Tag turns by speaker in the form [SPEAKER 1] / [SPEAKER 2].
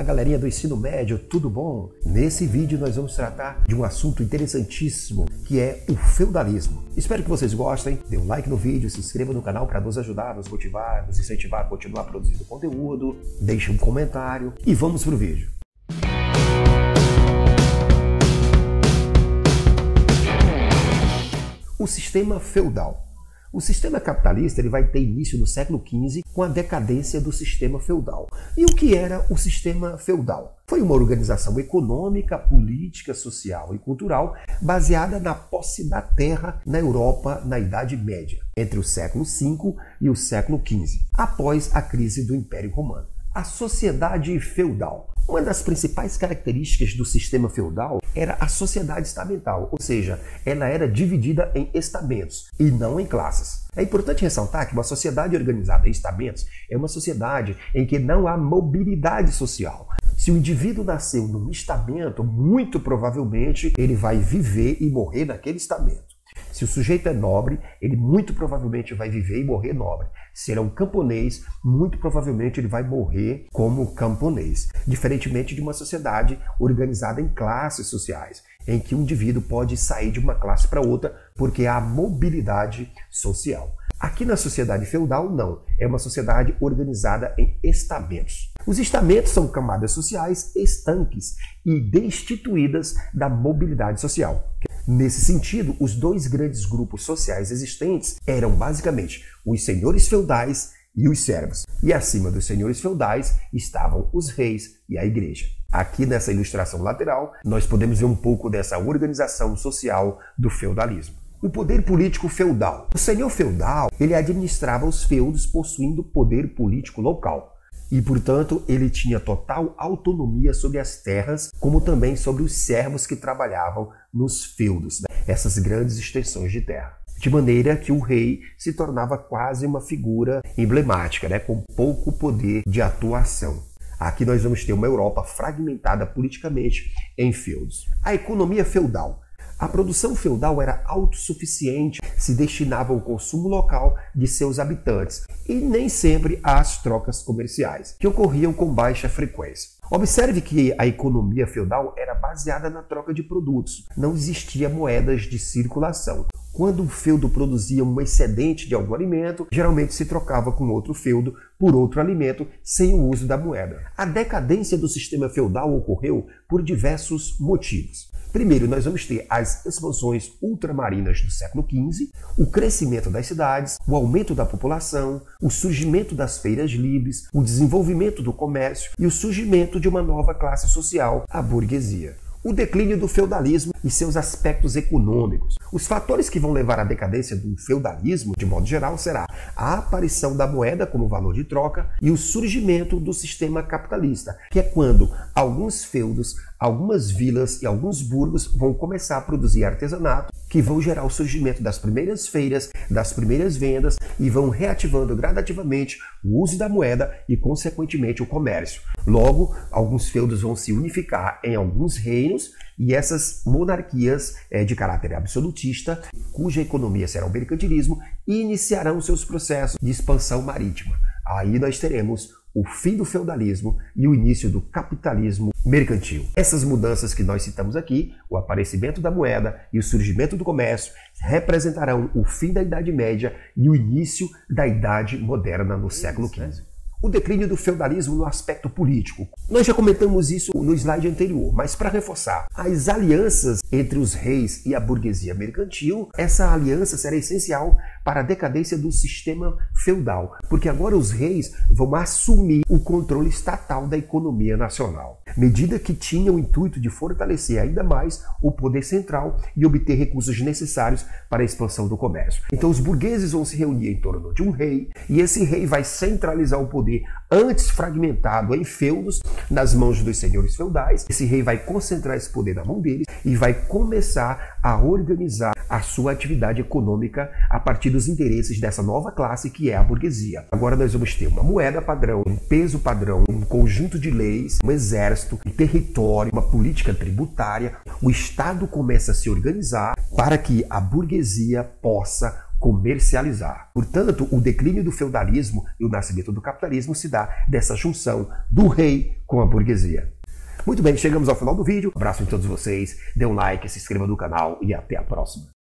[SPEAKER 1] Olá, galerinha do ensino médio, tudo bom? Nesse vídeo nós vamos tratar de um assunto interessantíssimo, que é o feudalismo. Espero que vocês gostem, dê um like no vídeo, se inscreva no canal para nos ajudar, nos motivar, nos incentivar a continuar produzindo conteúdo, deixe um comentário e vamos pro vídeo. O sistema feudal. O sistema capitalista ele vai ter início no século XV com a decadência do sistema feudal. E o que era o sistema feudal? Foi uma organização econômica, política, social e cultural baseada na posse da terra na Europa na Idade Média, entre o século V e o século XV, após a crise do Império Romano. A sociedade feudal. Uma das principais características do sistema feudal era a sociedade estamental, ou seja, ela era dividida em estamentos e não em classes. É importante ressaltar que uma sociedade organizada em estamentos é uma sociedade em que não há mobilidade social. Se o indivíduo nasceu num estamento, muito provavelmente ele vai viver e morrer naquele estamento. Se o sujeito é nobre, ele muito provavelmente vai viver e morrer nobre. Se ele é um camponês, muito provavelmente ele vai morrer como camponês. Diferentemente de uma sociedade organizada em classes sociais, em que o indivíduo pode sair de uma classe para outra porque há mobilidade social. Aqui na sociedade feudal, não. É uma sociedade organizada em estamentos. Os estamentos são camadas sociais estanques e destituídas da mobilidade social. Nesse sentido, os dois grandes grupos sociais existentes eram basicamente os senhores feudais e os servos. E acima dos senhores feudais estavam os reis e a igreja. Aqui nessa ilustração lateral, nós podemos ver um pouco dessa organização social do feudalismo. O poder político feudal. O senhor feudal, ele administrava os feudos possuindo poder político local e, portanto, ele tinha total autonomia sobre as terras, como também sobre os servos que trabalhavam nos feudos, né? essas grandes extensões de terra. De maneira que o rei se tornava quase uma figura emblemática, né? com pouco poder de atuação. Aqui nós vamos ter uma Europa fragmentada politicamente em feudos. A economia feudal a produção feudal era autossuficiente, se destinava ao consumo local de seus habitantes e nem sempre às trocas comerciais, que ocorriam com baixa frequência. Observe que a economia feudal era baseada na troca de produtos, não existia moedas de circulação. Quando um feudo produzia um excedente de algum alimento, geralmente se trocava com outro feudo por outro alimento sem o uso da moeda. A decadência do sistema feudal ocorreu por diversos motivos. Primeiro, nós vamos ter as expansões ultramarinas do século XV, o crescimento das cidades, o aumento da população, o surgimento das feiras livres, o desenvolvimento do comércio e o surgimento de uma nova classe social, a burguesia o declínio do feudalismo e seus aspectos econômicos. Os fatores que vão levar à decadência do feudalismo, de modo geral, será a aparição da moeda como valor de troca e o surgimento do sistema capitalista, que é quando alguns feudos, algumas vilas e alguns burgos vão começar a produzir artesanato que vão gerar o surgimento das primeiras feiras, das primeiras vendas e vão reativando gradativamente o uso da moeda e, consequentemente, o comércio. Logo, alguns feudos vão se unificar em alguns reinos e essas monarquias é, de caráter absolutista, cuja economia será o mercantilismo, iniciarão seus processos de expansão marítima. Aí nós teremos o fim do feudalismo e o início do capitalismo mercantil. Essas mudanças que nós citamos aqui, o aparecimento da moeda e o surgimento do comércio, representarão o fim da Idade Média e o início da Idade Moderna no século XV o declínio do feudalismo no aspecto político. Nós já comentamos isso no slide anterior, mas para reforçar, as alianças entre os reis e a burguesia mercantil, essa aliança será essencial para a decadência do sistema feudal, porque agora os reis vão assumir o controle estatal da economia nacional, medida que tinha o intuito de fortalecer ainda mais o poder central e obter recursos necessários para a expansão do comércio. Então os burgueses vão se reunir em torno de um rei e esse rei vai centralizar o poder antes fragmentado em feudos nas mãos dos senhores feudais. Esse rei vai concentrar esse poder na mão deles e vai começar a organizar a sua atividade econômica a partir dos interesses dessa nova classe que é a burguesia. Agora nós vamos ter uma moeda padrão, um peso padrão, um conjunto de leis, um exército, um território, uma política tributária. O Estado começa a se organizar para que a burguesia possa comercializar. Portanto, o declínio do feudalismo e o nascimento do capitalismo se dá dessa junção do rei com a burguesia. Muito bem, chegamos ao final do vídeo. Abraço em todos vocês, dê um like, se inscreva no canal e até a próxima.